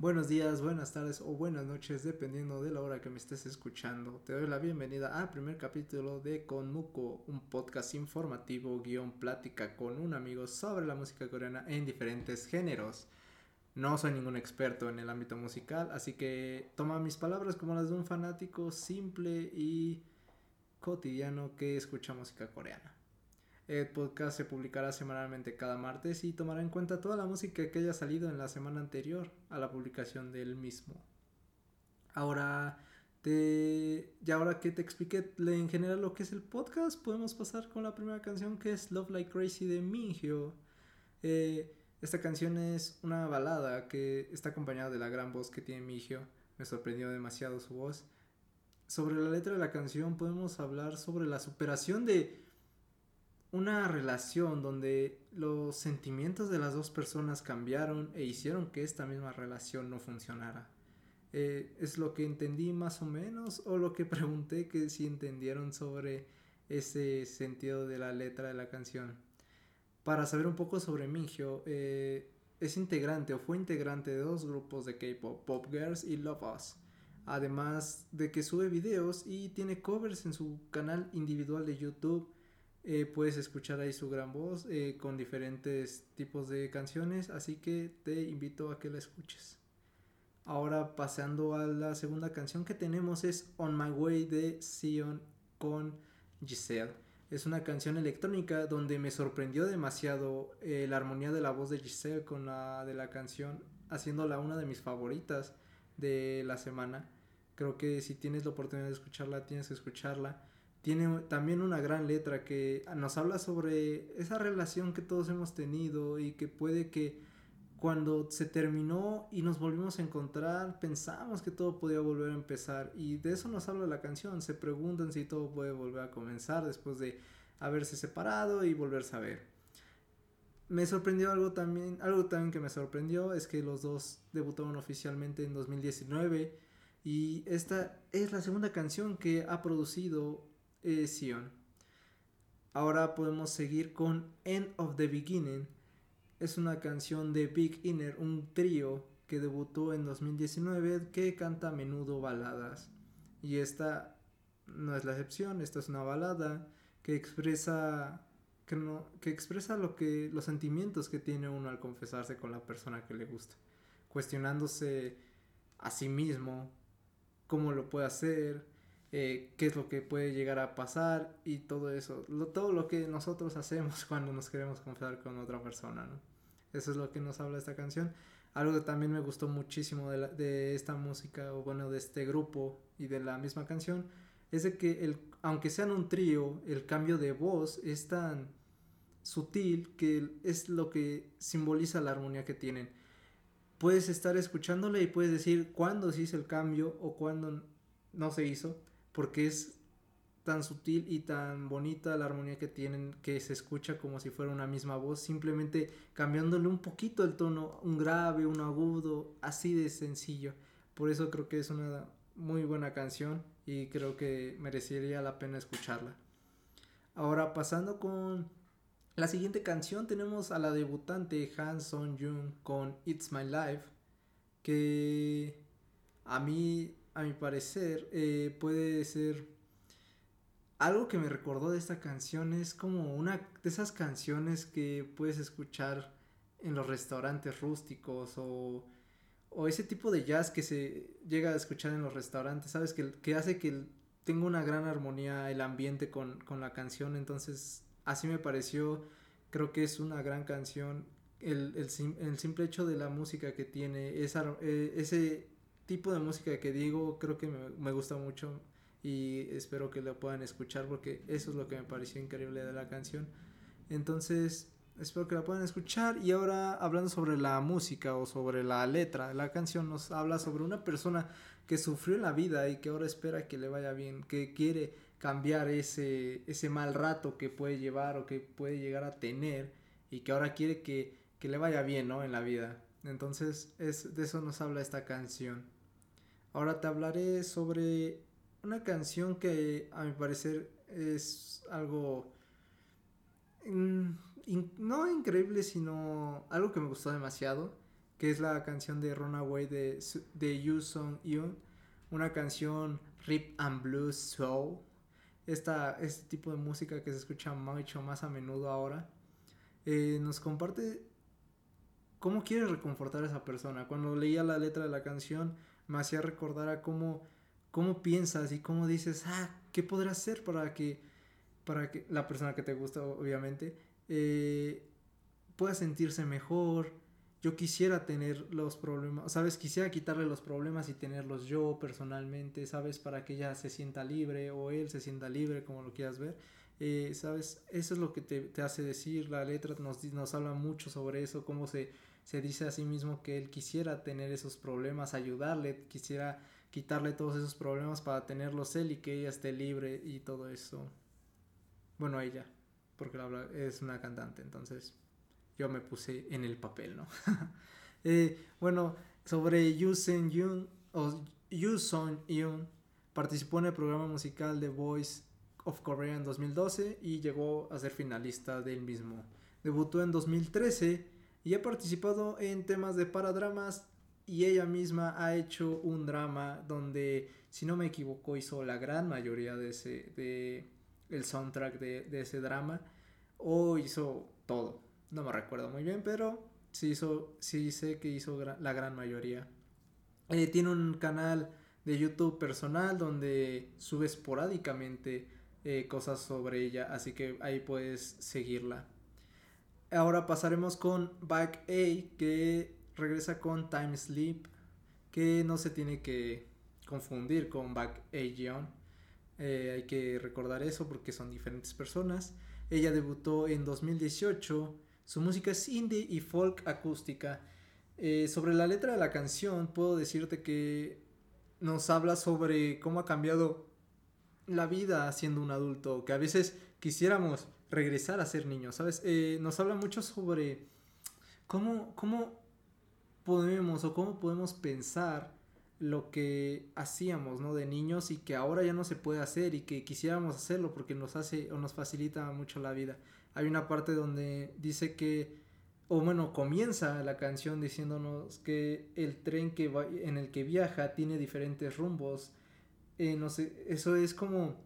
Buenos días, buenas tardes o buenas noches, dependiendo de la hora que me estés escuchando. Te doy la bienvenida al primer capítulo de Konmuko, un podcast informativo guion plática con un amigo sobre la música coreana en diferentes géneros. No soy ningún experto en el ámbito musical, así que toma mis palabras como las de un fanático simple y cotidiano que escucha música coreana. El podcast se publicará semanalmente cada martes y tomará en cuenta toda la música que haya salido en la semana anterior a la publicación del mismo. Ahora, te... ya ahora que te expliqué en general lo que es el podcast, podemos pasar con la primera canción que es Love Like Crazy de Minhyuk. Eh, esta canción es una balada que está acompañada de la gran voz que tiene Minhyuk. Me sorprendió demasiado su voz. Sobre la letra de la canción podemos hablar sobre la superación de una relación donde los sentimientos de las dos personas cambiaron e hicieron que esta misma relación no funcionara. Eh, es lo que entendí más o menos o lo que pregunté que si entendieron sobre ese sentido de la letra de la canción. Para saber un poco sobre Mingyo, eh, es integrante o fue integrante de dos grupos de K-pop, Pop Girls y Love Us. Además de que sube videos y tiene covers en su canal individual de YouTube eh, puedes escuchar ahí su gran voz eh, con diferentes tipos de canciones, así que te invito a que la escuches. Ahora pasando a la segunda canción que tenemos es On My Way de Sion con Giselle. Es una canción electrónica donde me sorprendió demasiado eh, la armonía de la voz de Giselle con la de la canción, haciéndola una de mis favoritas de la semana. Creo que si tienes la oportunidad de escucharla, tienes que escucharla tiene también una gran letra que nos habla sobre esa relación que todos hemos tenido y que puede que cuando se terminó y nos volvimos a encontrar pensamos que todo podía volver a empezar y de eso nos habla la canción, se preguntan si todo puede volver a comenzar después de haberse separado y volverse a ver. Me sorprendió algo también, algo también que me sorprendió es que los dos debutaron oficialmente en 2019 y esta es la segunda canción que ha producido eh. Ahora podemos seguir con End of the Beginning. Es una canción de Big Inner, un trío que debutó en 2019 que canta a menudo baladas. Y esta no es la excepción, esta es una balada que expresa que, no, que expresa lo que los sentimientos que tiene uno al confesarse con la persona que le gusta, cuestionándose a sí mismo cómo lo puede hacer, eh, qué es lo que puede llegar a pasar y todo eso, todo lo que nosotros hacemos cuando nos queremos confesar con otra persona, ¿no? Eso es lo que nos habla esta canción. Algo que también me gustó muchísimo de, de esta música, o bueno, de este grupo y de la misma canción, es de que el, aunque sean un trío, el cambio de voz es tan sutil que es lo que simboliza la armonía que tienen. Puedes estar escuchándole y puedes decir cuándo se hizo el cambio o cuándo no se hizo, porque es tan sutil y tan bonita la armonía que tienen que se escucha como si fuera una misma voz, simplemente cambiándole un poquito el tono, un grave, un agudo, así de sencillo. Por eso creo que es una muy buena canción y creo que merecería la pena escucharla. Ahora pasando con la siguiente canción tenemos a la debutante Han Song Jung con It's My Life que a mí a mi parecer, eh, puede ser algo que me recordó de esta canción. Es como una de esas canciones que puedes escuchar en los restaurantes rústicos o, o ese tipo de jazz que se llega a escuchar en los restaurantes, ¿sabes? Que, que hace que tenga una gran armonía el ambiente con, con la canción. Entonces, así me pareció. Creo que es una gran canción. El, el, el simple hecho de la música que tiene, esa, eh, ese tipo de música que digo creo que me, gusta mucho y espero que lo puedan escuchar porque eso es lo que me pareció increíble de la canción. Entonces, espero que la puedan escuchar y ahora hablando sobre la música o sobre la letra, la canción nos habla sobre una persona que sufrió en la vida y que ahora espera que le vaya bien, que quiere cambiar ese, ese mal rato que puede llevar o que puede llegar a tener y que ahora quiere que, que le vaya bien, ¿no? En la vida. Entonces, es, de eso nos habla esta canción. Ahora te hablaré sobre una canción que a mi parecer es algo no increíble, sino algo que me gustó demasiado. que es la canción de Runaway de, de Yu Song Yoon, una canción rip and blues soul. Esta, este tipo de música que se escucha mucho más a menudo ahora, eh, nos comparte cómo quiere reconfortar a esa persona. Cuando leía la letra de la canción, me hacía recordar a cómo, cómo piensas y cómo dices, ah, ¿qué podrás hacer para que, para que la persona que te gusta, obviamente, eh, pueda sentirse mejor? Yo quisiera tener los problemas, ¿sabes? Quisiera quitarle los problemas y tenerlos yo personalmente, ¿sabes? Para que ella se sienta libre o él se sienta libre, como lo quieras ver. Eh, ¿Sabes? Eso es lo que te, te, hace decir. La letra nos, nos habla mucho sobre eso, cómo se, se dice a sí mismo que él quisiera tener esos problemas, ayudarle, quisiera quitarle todos esos problemas para tenerlos él y que ella esté libre y todo eso. Bueno, ella, porque es una cantante, entonces yo me puse en el papel, ¿no? eh, bueno, sobre Yu Sen Yoon, o Yu Son Yoon, participó en el programa musical The Voice of Korea en 2012 y llegó a ser finalista del mismo. Debutó en 2013 y ha participado en temas de paradramas y ella misma ha hecho un drama donde, si no me equivoco, hizo la gran mayoría de ese, de el soundtrack de, de ese drama o hizo todo. No me recuerdo muy bien, pero sí, hizo, sí sé que hizo la gran mayoría. Eh, tiene un canal de YouTube personal donde sube esporádicamente eh, cosas sobre ella, así que ahí puedes seguirla. Ahora pasaremos con Back A, que regresa con Time Sleep, que no se tiene que confundir con Back A eh, hay que recordar eso porque son diferentes personas. Ella debutó en 2018. Su música es indie y folk acústica. Eh, sobre la letra de la canción, puedo decirte que nos habla sobre cómo ha cambiado la vida siendo un adulto. Que a veces quisiéramos regresar a ser niños, ¿sabes? Eh, nos habla mucho sobre cómo, cómo podemos o cómo podemos pensar lo que hacíamos, ¿no? De niños y que ahora ya no se puede hacer y que quisiéramos hacerlo porque nos hace o nos facilita mucho la vida. Hay una parte donde dice que, o bueno, comienza la canción diciéndonos que el tren que va, en el que viaja tiene diferentes rumbos. Eh, no sé, eso es como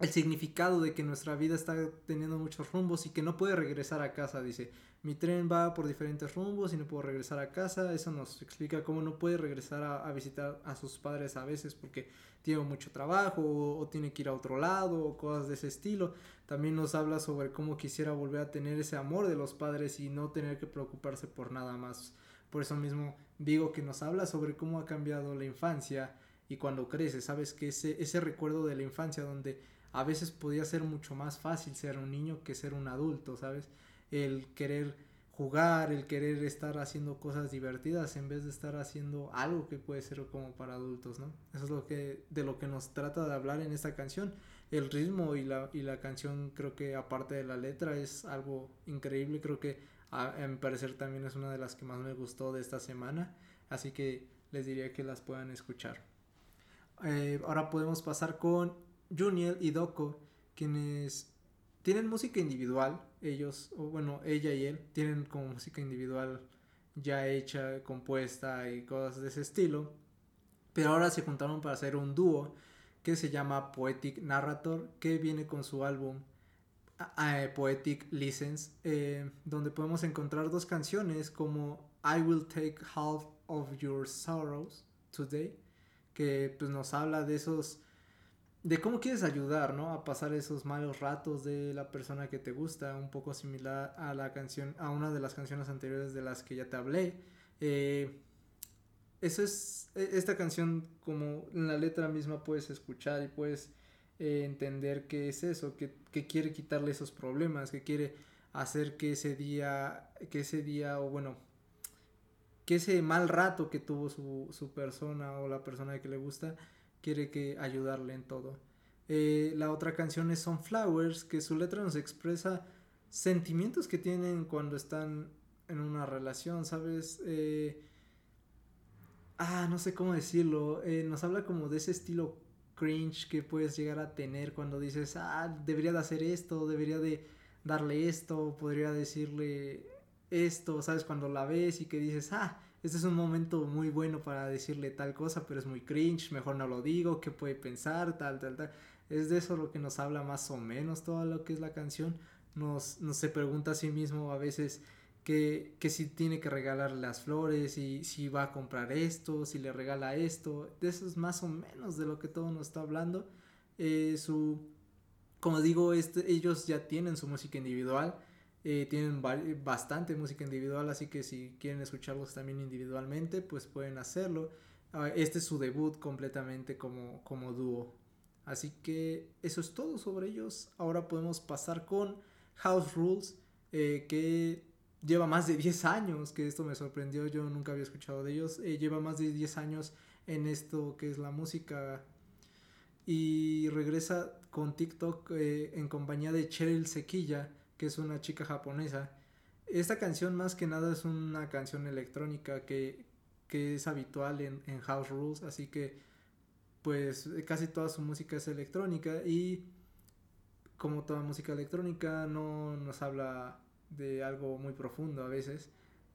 el significado de que nuestra vida está teniendo muchos rumbos y que no puede regresar a casa. Dice, mi tren va por diferentes rumbos y no puedo regresar a casa. Eso nos explica cómo no puede regresar a, visitar a sus padres a veces porque tiene mucho trabajo o, tiene que ir a otro lado o cosas de ese estilo. También nos habla sobre cómo quisiera volver a tener ese amor de los padres y no tener que preocuparse por nada más. Por eso mismo digo que nos habla sobre cómo ha cambiado la infancia y cuando crece, sabes que ese, ese recuerdo de la infancia donde a veces podía ser mucho más fácil ser un niño que ser un adulto, ¿sabes? El querer jugar, el querer estar haciendo cosas divertidas en vez de estar haciendo algo que puede ser como para adultos, ¿no? Eso es lo que de lo que nos trata de hablar en esta canción. El ritmo y la, y la canción creo que aparte de la letra es algo increíble, creo que a, mi parecer también es una de las que más me gustó de esta semana, así que les diría que las puedan escuchar. Eh, ahora podemos pasar con Juniel y Doko, quienes tienen música individual, ellos, o bueno, ella y él, tienen como música individual ya hecha, compuesta y cosas de ese estilo, pero ahora se juntaron para hacer un dúo que se llama Poetic Narrator, que viene con su álbum Poetic License, eh, donde podemos encontrar dos canciones como I Will Take Half of Your Sorrows Today, que pues nos habla de esos de cómo quieres ayudar, ¿no? A pasar esos malos ratos de la persona que te gusta, un poco similar a la canción, a una de las canciones anteriores de las que ya te hablé. Eh, eso es, e, esta canción como en la letra misma puedes escuchar y puedes eh, entender qué es eso, que, quiere quitarle esos problemas, que quiere hacer que ese día, que ese día, o bueno, que ese mal rato que tuvo su, su persona o la persona que le gusta, quiere que ayudarle en todo. Eh, la otra canción es Sunflowers, que su letra nos expresa sentimientos que tienen cuando están en una relación, ¿sabes? Eh, ah, no sé cómo decirlo. Eh, nos habla como de ese estilo cringe que puedes llegar a tener cuando dices, ah, debería de hacer esto, debería de darle esto, podría decirle esto, ¿sabes? Cuando la ves y que dices, ah, este es un momento muy bueno para decirle tal cosa, pero es muy cringe, mejor no lo digo, qué puede pensar, tal, tal, tal. Es de eso lo que nos habla más o menos todo lo que es la canción. Nos, nos se pregunta a sí mismo a veces que, que si tiene que regalar las flores, y si va a comprar esto, si le regala esto. De eso es más o menos de lo que todo nos está hablando. Eh, su, como digo, este, ellos ya tienen su música individual eh, tienen bastante música individual, así que si quieren escucharlos también individualmente, pues pueden hacerlo. Ah, este es su debut completamente como, como dúo. Así que eso es todo sobre ellos. Ahora podemos pasar con House Rules, eh, que lleva más de 10 años, que esto me sorprendió, yo nunca había escuchado de ellos. Eh, lleva más de 10 años en esto que es la música y regresa con TikTok en compañía de Cheryl Sequilla que es una chica japonesa. Esta canción más que nada es una canción electrónica que, es habitual en, House Rules, así que pues casi toda su música es electrónica y como toda música electrónica no nos habla de algo muy profundo a veces,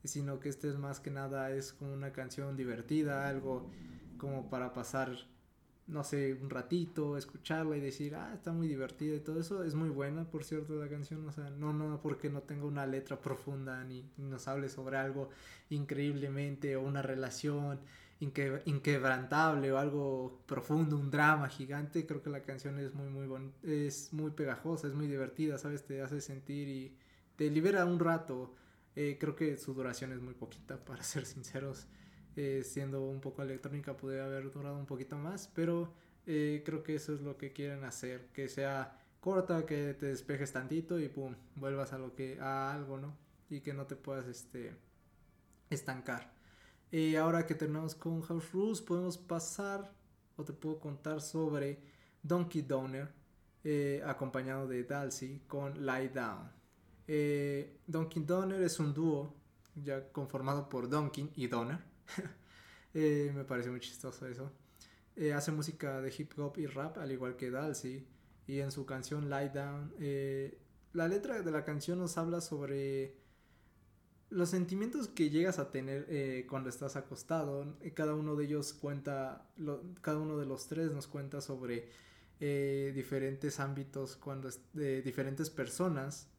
sino que este es más que nada es como una canción divertida, algo como para pasar no sé, un ratito, escucharla y decir, ah, está muy divertida y todo eso. Es muy buena, por cierto, la canción. O sea, no, no porque no tenga una letra profunda ni, nos hable sobre algo increíblemente o una relación inquebrantable o algo profundo, un drama gigante. Creo que la canción es muy, muy es muy pegajosa, es muy divertida, ¿sabes? Te hace sentir y te libera un rato. Eh, creo que su duración es muy poquita, para ser sinceros. Eh, siendo un poco electrónica podría haber durado un poquito más, pero eh, creo que eso es lo que quieren hacer, que sea corta, que te despejes tantito y pum, vuelvas a lo que a algo, ¿no? Y que no te puedas este estancar. Y ahora que terminamos con House Rules, podemos pasar o te puedo contar sobre Donkey Donor eh, acompañado de Dalsy con Lie Down. Donkey Donor es un dúo ya conformado por Donkey y Donor Eh, me parece muy chistoso eso. Eh, hace música de hip hop y rap, al igual que Dalsy. Y en su canción Lie Down, eh, la letra de la canción nos habla sobre los sentimientos que llegas a tener cuando estás acostado. Cada uno de ellos cuenta, cada uno de los tres nos cuenta sobre diferentes ámbitos, cuando de diferentes personas.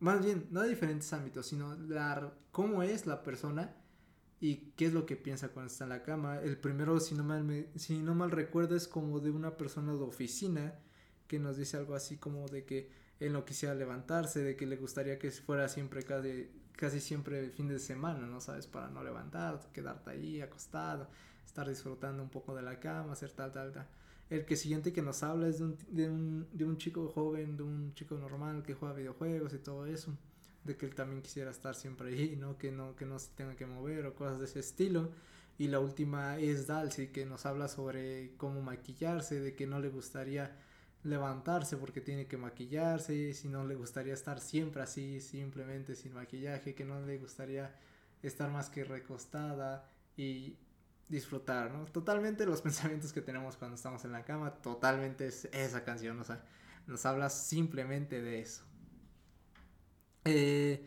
Más bien, no de diferentes ámbitos, sino la, cómo es la persona y qué es lo que piensa cuando está en la cama. El primero, si no mal, si no mal recuerdo, es como de una persona de oficina que nos dice algo así como de que él no quisiera levantarse, de que le gustaría que fuera siempre casi, casi siempre el fin de semana, ¿no sabes? Para no levantar, quedarte ahí acostado, estar disfrutando un poco de la cama, hacer tal, tal, tal. El que siguiente que nos habla es de un, de un, de un chico joven, de un chico normal que juega videojuegos y todo eso de que él también quisiera estar siempre ahí, ¿no? Que no, que no se tenga que mover o cosas de ese estilo. Y la última es Dalsy, que nos habla sobre cómo maquillarse, de que no le gustaría levantarse porque tiene que maquillarse, si no le gustaría estar siempre así, simplemente sin maquillaje, que no le gustaría estar más que recostada y disfrutar, ¿no? Totalmente los pensamientos que tenemos cuando estamos en la cama, totalmente es esa canción, nos habla simplemente de eso. Eh,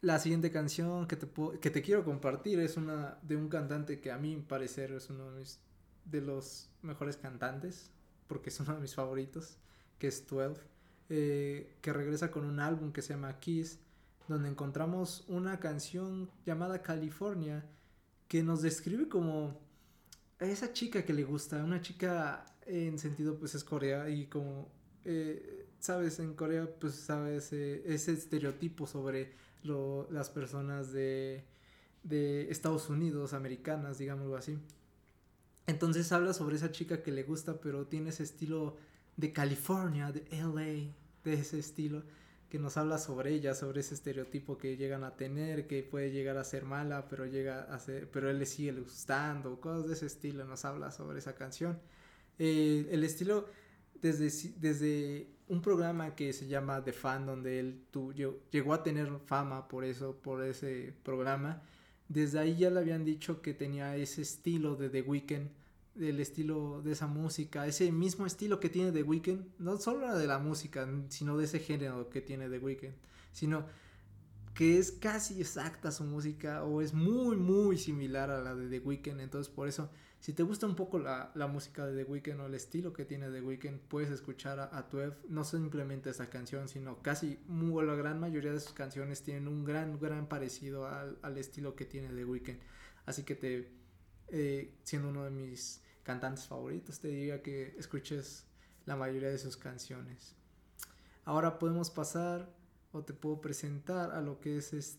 la siguiente canción que te, que te quiero compartir es una de un cantante que a mí, parecer, es uno de, los mejores cantantes, porque es uno de mis favoritos, que es 12, eh, que regresa con un álbum que se llama Kiss, donde encontramos una canción llamada California, que nos describe como esa chica que le gusta, una chica en sentido pues es Corea y como eh, sabes, en Corea, pues, sabes, eh, ese estereotipo sobre lo, las personas de, de Estados Unidos, americanas, digámoslo así. Entonces habla sobre esa chica que le gusta, pero tiene ese estilo de California, de LA, de ese estilo, que nos habla sobre ella, sobre ese estereotipo que llegan a tener, que puede llegar a ser mala, pero llega pero él le sigue gustando, cosas de ese estilo, nos habla sobre esa canción. Eh, el estilo desde, desde un programa que se llama The Fan, donde él tu, llegó a tener fama por eso, por ese programa. Desde ahí ya le habían dicho que tenía ese estilo de The Weeknd, el estilo de esa música, ese mismo estilo que tiene The Weeknd, no solo de la música, sino de ese género que tiene The Weeknd, sino que es casi exacta su música o es muy muy similar a la de The Weeknd, entonces por eso si te gusta un poco la, música de The Weeknd o el estilo que tiene The Weeknd, puedes escuchar a, a no simplemente esta canción, sino casi la gran mayoría de sus canciones tienen un gran, gran parecido al, estilo que tiene The Weeknd. Así que te, eh, siendo uno de mis cantantes favoritos, te diría que escuches la mayoría de sus canciones. Ahora podemos pasar o te puedo presentar a lo que es, es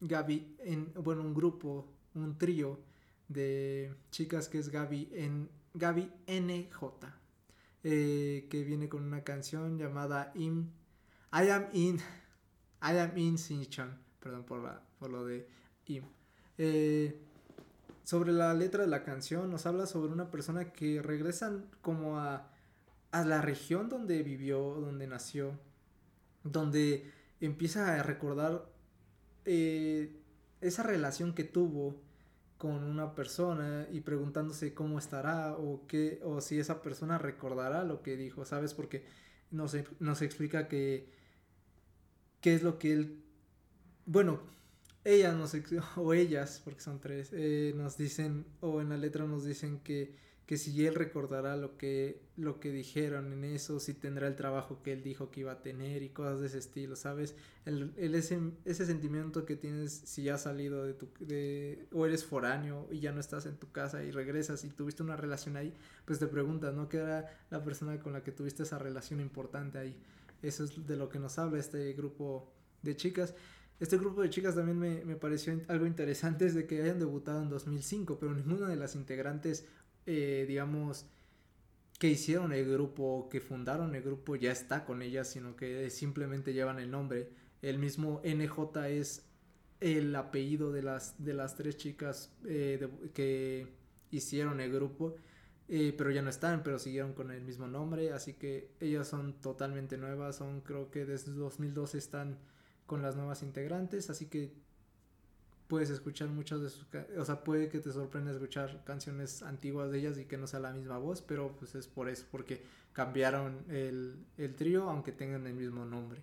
Gaby, en, bueno, un grupo, un trío de chicas que es Gaby, en, Gaby NJ, eh, que viene con una canción llamada In, I am in, I am in perdón por, la, por lo de Im. Eh, sobre la letra de la canción nos habla sobre una persona que regresa como a, a la región donde vivió, donde nació, donde empieza a recordar eh, esa relación que tuvo con una persona y preguntándose cómo estará o qué o si esa persona recordará lo que dijo, ¿sabes? Porque nos, nos explica que qué es lo que él bueno, ellas nos o ellas, porque son tres, eh, nos dicen o en la letra nos dicen que que si él recordará lo que, lo que dijeron en eso, si tendrá el trabajo que él dijo que iba a tener y cosas de ese estilo, ¿sabes? El, ese, ese, sentimiento que tienes si ya has salido de tu, de, o eres foráneo y ya no estás en tu casa y regresas y tuviste una relación ahí, pues te preguntas, ¿no? ¿Qué era la persona con la que tuviste esa relación importante ahí? Eso es de lo que nos habla este grupo de chicas. Este grupo de chicas también me, me, pareció algo interesante es de que hayan debutado en 2005, pero ninguna de las integrantes eh, digamos, que hicieron el grupo, que fundaron el grupo, ya está con ellas, sino que simplemente llevan el nombre. El mismo NJ es el apellido de las, de las tres chicas eh, que hicieron el grupo, eh, pero ya no están, pero siguieron con el mismo nombre, así que ellas son totalmente nuevas, son creo que desde 2012 están con las nuevas integrantes, así que puedes escuchar muchas de sus o sea puede que te sorprenda escuchar canciones antiguas de ellas y que no sea la misma voz pero pues es por eso porque cambiaron el, el trío aunque tengan el mismo nombre.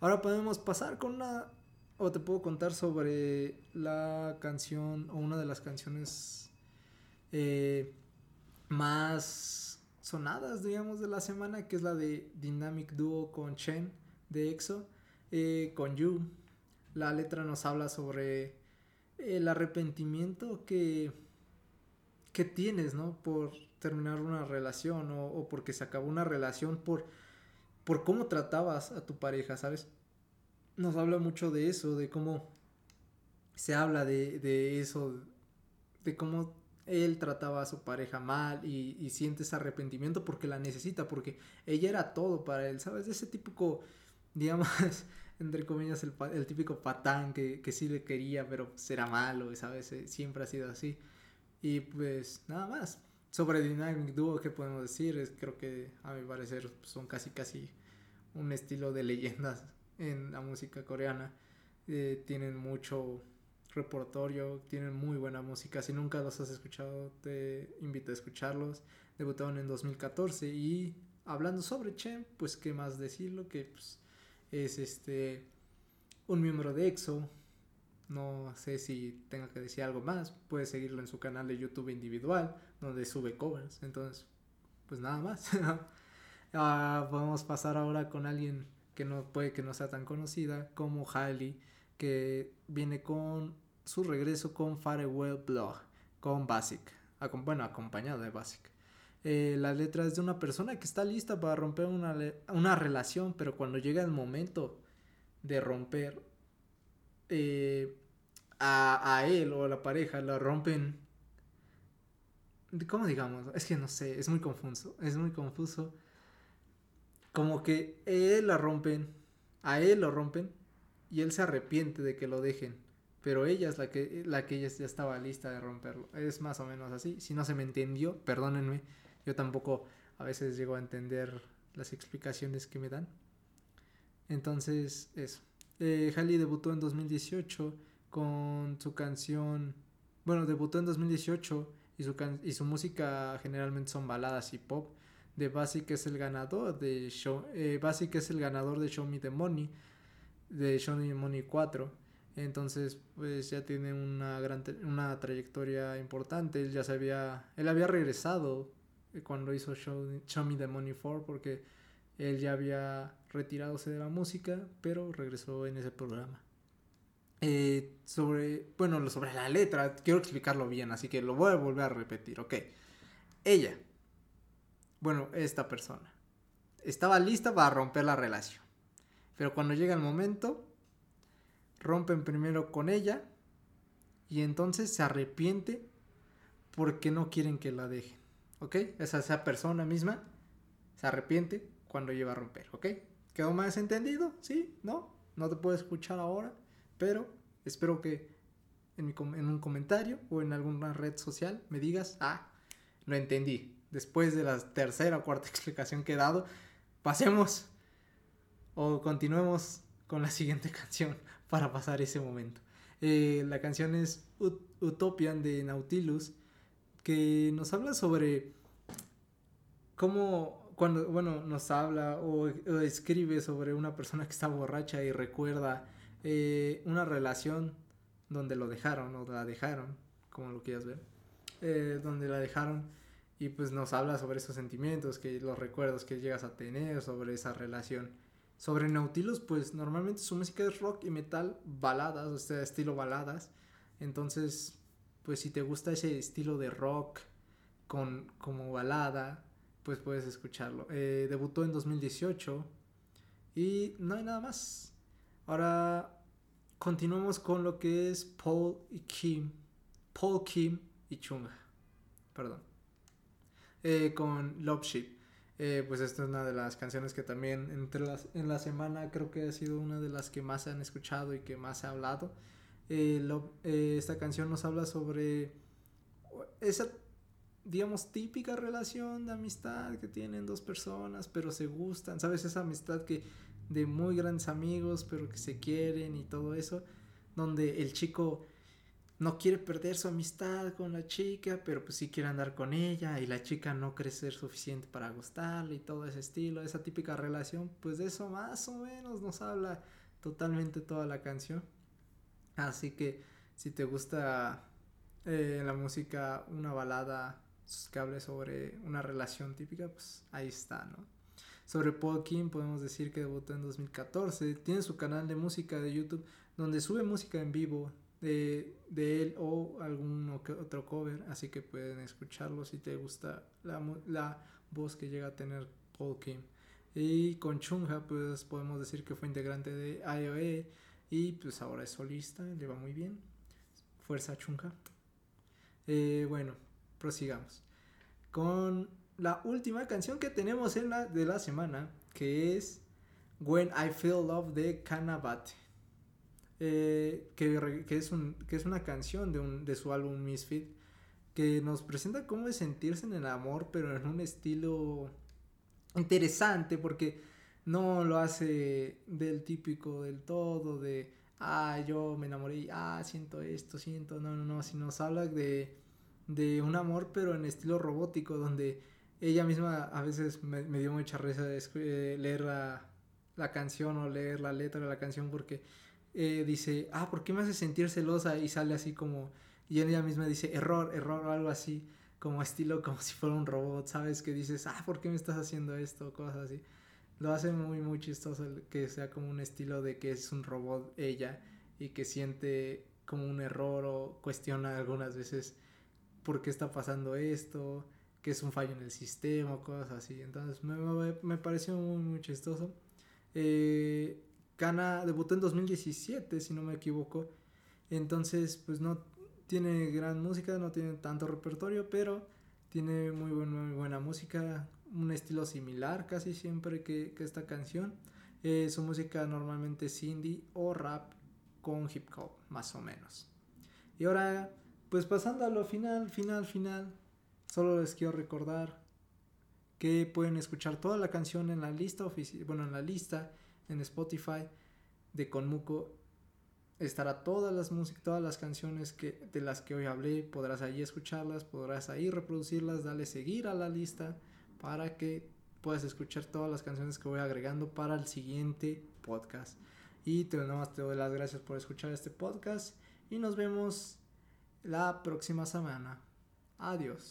Ahora podemos pasar con una o te puedo contar sobre la canción o una de las canciones eh, más sonadas digamos de la semana que es la de Dynamic Duo con Chen de EXO eh, con You la letra nos habla sobre el arrepentimiento que, que tienes, ¿no? Por terminar una relación o, porque se acabó una relación por, por cómo tratabas a tu pareja, ¿sabes? Nos habla mucho de eso, de cómo se habla de, de eso, de cómo él trataba a su pareja mal y, y siente ese arrepentimiento porque la necesita, porque ella era todo para él, ¿sabes? Ese típico, digamos, entre comillas, el, el típico patán que, que, sí le quería, pero será malo, ¿sabes? Eh, siempre ha sido así. Y pues nada más. Sobre Dynamic Duo, ¿qué podemos decir? Es, creo que a mi parecer son casi casi un estilo de leyendas en la música coreana. Eh, tienen mucho repertorio, tienen muy buena música. Si nunca los has escuchado, te invito a escucharlos. Debutaron en 2014 y hablando sobre Chen, pues qué más decirlo que pues, es este un miembro de EXO. No sé si tenga que decir algo más. Puede seguirlo en su canal de YouTube individual, donde sube covers. Entonces, pues nada más. Ah, podemos pasar ahora con alguien que no puede que no sea tan conocida como Hailey, que viene con su regreso con Farewell Blog, con Basic. Bueno, acompañado de Basic. Eh, la letra es de una persona que está lista para romper una, una relación, pero cuando llega el momento de romper eh, a, a, él o a la pareja, la rompen. ¿Cómo digamos? Es que no sé, es muy confuso. Es muy confuso. Como que él la rompen, a él lo rompen y él se arrepiente de que lo dejen. Pero ella es la que, la que ya estaba lista de romperlo. Es más o menos así. Si no se me entendió, perdónenme. Yo tampoco a veces llego a entender las explicaciones que me dan. Entonces, eso. Eh, debutó en 2018 con su canción. Bueno, debutó en 2018 y su, y su música generalmente son baladas y pop. De Basic es el ganador de Show. Eh, es el ganador de Show Me the Money. de Johnny Money 4. Entonces, pues ya tiene una gran una trayectoria importante. Él ya se había, él había regresado cuando hizo Show, Me the Money 4 porque él ya había retiradose de la música, pero regresó en ese programa. Eh, sobre, bueno, sobre la letra, quiero explicarlo bien, así que lo voy a volver a repetir, ok. Ella, bueno, esta persona, estaba lista para romper la relación, pero cuando llega el momento, rompen primero con ella y entonces se arrepiente porque no quieren que la dejen, ¿ok? Esa, esa persona misma se arrepiente cuando lleva a romper, ¿ok? ¿Quedó más entendido? ¿Sí? ¿No? No te puedo escuchar ahora, pero espero que en, en un comentario o en alguna red social me digas, ah, lo entendí. Después de la tercera o cuarta explicación que he dado, pasemos o continuemos con la siguiente canción para pasar ese momento. Eh, la canción es Utopian de Nautilus, que nos habla sobre cómo cuando, bueno, nos habla o, escribe sobre una persona que está borracha y recuerda eh, una relación donde lo dejaron o la dejaron, como lo quieras ver, eh, donde la dejaron y pues nos habla sobre esos sentimientos, que los recuerdos que llegas a tener sobre esa relación. Sobre Nautilus, pues normalmente su música es rock y metal, baladas, o sea, estilo baladas. Entonces, pues si te gusta ese estilo de rock con como balada, pues puedes escucharlo. Eh, debutó en 2018 y no hay nada más. Ahora continuamos con lo que es Paul y Kim. Paul Kim y Chunga. Perdón. Eh, con Love Ship. Eh, pues esta es una de las canciones que también entre las, en la semana creo que ha sido una de las que más se han escuchado y que más se ha hablado. Esta canción nos habla sobre esa digamos, típica relación de amistad que tienen dos personas, pero se gustan, ¿sabes? Esa amistad que de muy grandes amigos, pero que se quieren y todo eso, donde el chico no quiere perder su amistad con la chica, pero pues sí quiere andar con ella y la chica no cree ser suficiente para gustarle y todo ese estilo, esa típica relación, pues de eso más o menos nos habla totalmente toda la canción. Así que si te gusta eh, la música, una balada que hable sobre una relación típica, pues ahí está, ¿no? Sobre Paul Kim podemos decir que debutó en 2014, tiene su canal de música de YouTube donde sube música en vivo de, de él o algún otro cover, así que pueden escucharlo si te gusta la, la voz que llega a tener Paul Kim. Y con Chungha, pues podemos decir que fue integrante de IOE y pues ahora es solista, le va muy bien. Fuerza Chungha. Eh, bueno, prosigamos con la última canción que tenemos en la de la semana, que es When I Feel Love de Kanabate. Eh, que, que, es un, que es una canción de, un, de su álbum Misfit que nos presenta cómo es sentirse en el amor, pero en un estilo interesante, porque no lo hace del típico del todo, de, ah, yo me enamoré, ah, siento esto, siento, no, no, no, sino nos habla de de un amor, pero en estilo robótico, donde ella misma a veces me, dio mucha risa de eh, leer la, canción o leer la letra de la canción porque eh, dice, ah, ¿por qué me hace sentir celosa? Y sale así como, y ella misma dice, error, error algo así, como estilo como si fuera un robot, ¿sabes? Que dices, ah, ¿por qué me estás haciendo esto? Cosas así. Lo hace muy, muy chistoso que sea como un estilo de que es un robot ella y que siente como un error o cuestiona algunas veces por qué está pasando esto, que es un fallo en el sistema, cosas así. Entonces me, me, pareció muy, muy chistoso. Eh, debutó en 2017, si no me equivoco. Entonces, pues no tiene gran música, no tiene tanto repertorio, pero tiene muy, muy buena música, un estilo similar casi siempre que, que esta canción. Eh, su música normalmente es indie o rap con hip hop, más o menos. Y ahora pues pasando a lo final, final, final, solo les quiero recordar que pueden escuchar toda la canción en la lista bueno, en la lista en Spotify de Conmuco estará todas las músicas, todas las canciones que, de las que hoy hablé, podrás ahí escucharlas, podrás ahí reproducirlas, darle seguir a la lista para que puedas escuchar todas las canciones que voy agregando para el siguiente podcast. Y te, más te doy las gracias por escuchar este podcast y nos vemos la próxima semana. Adiós.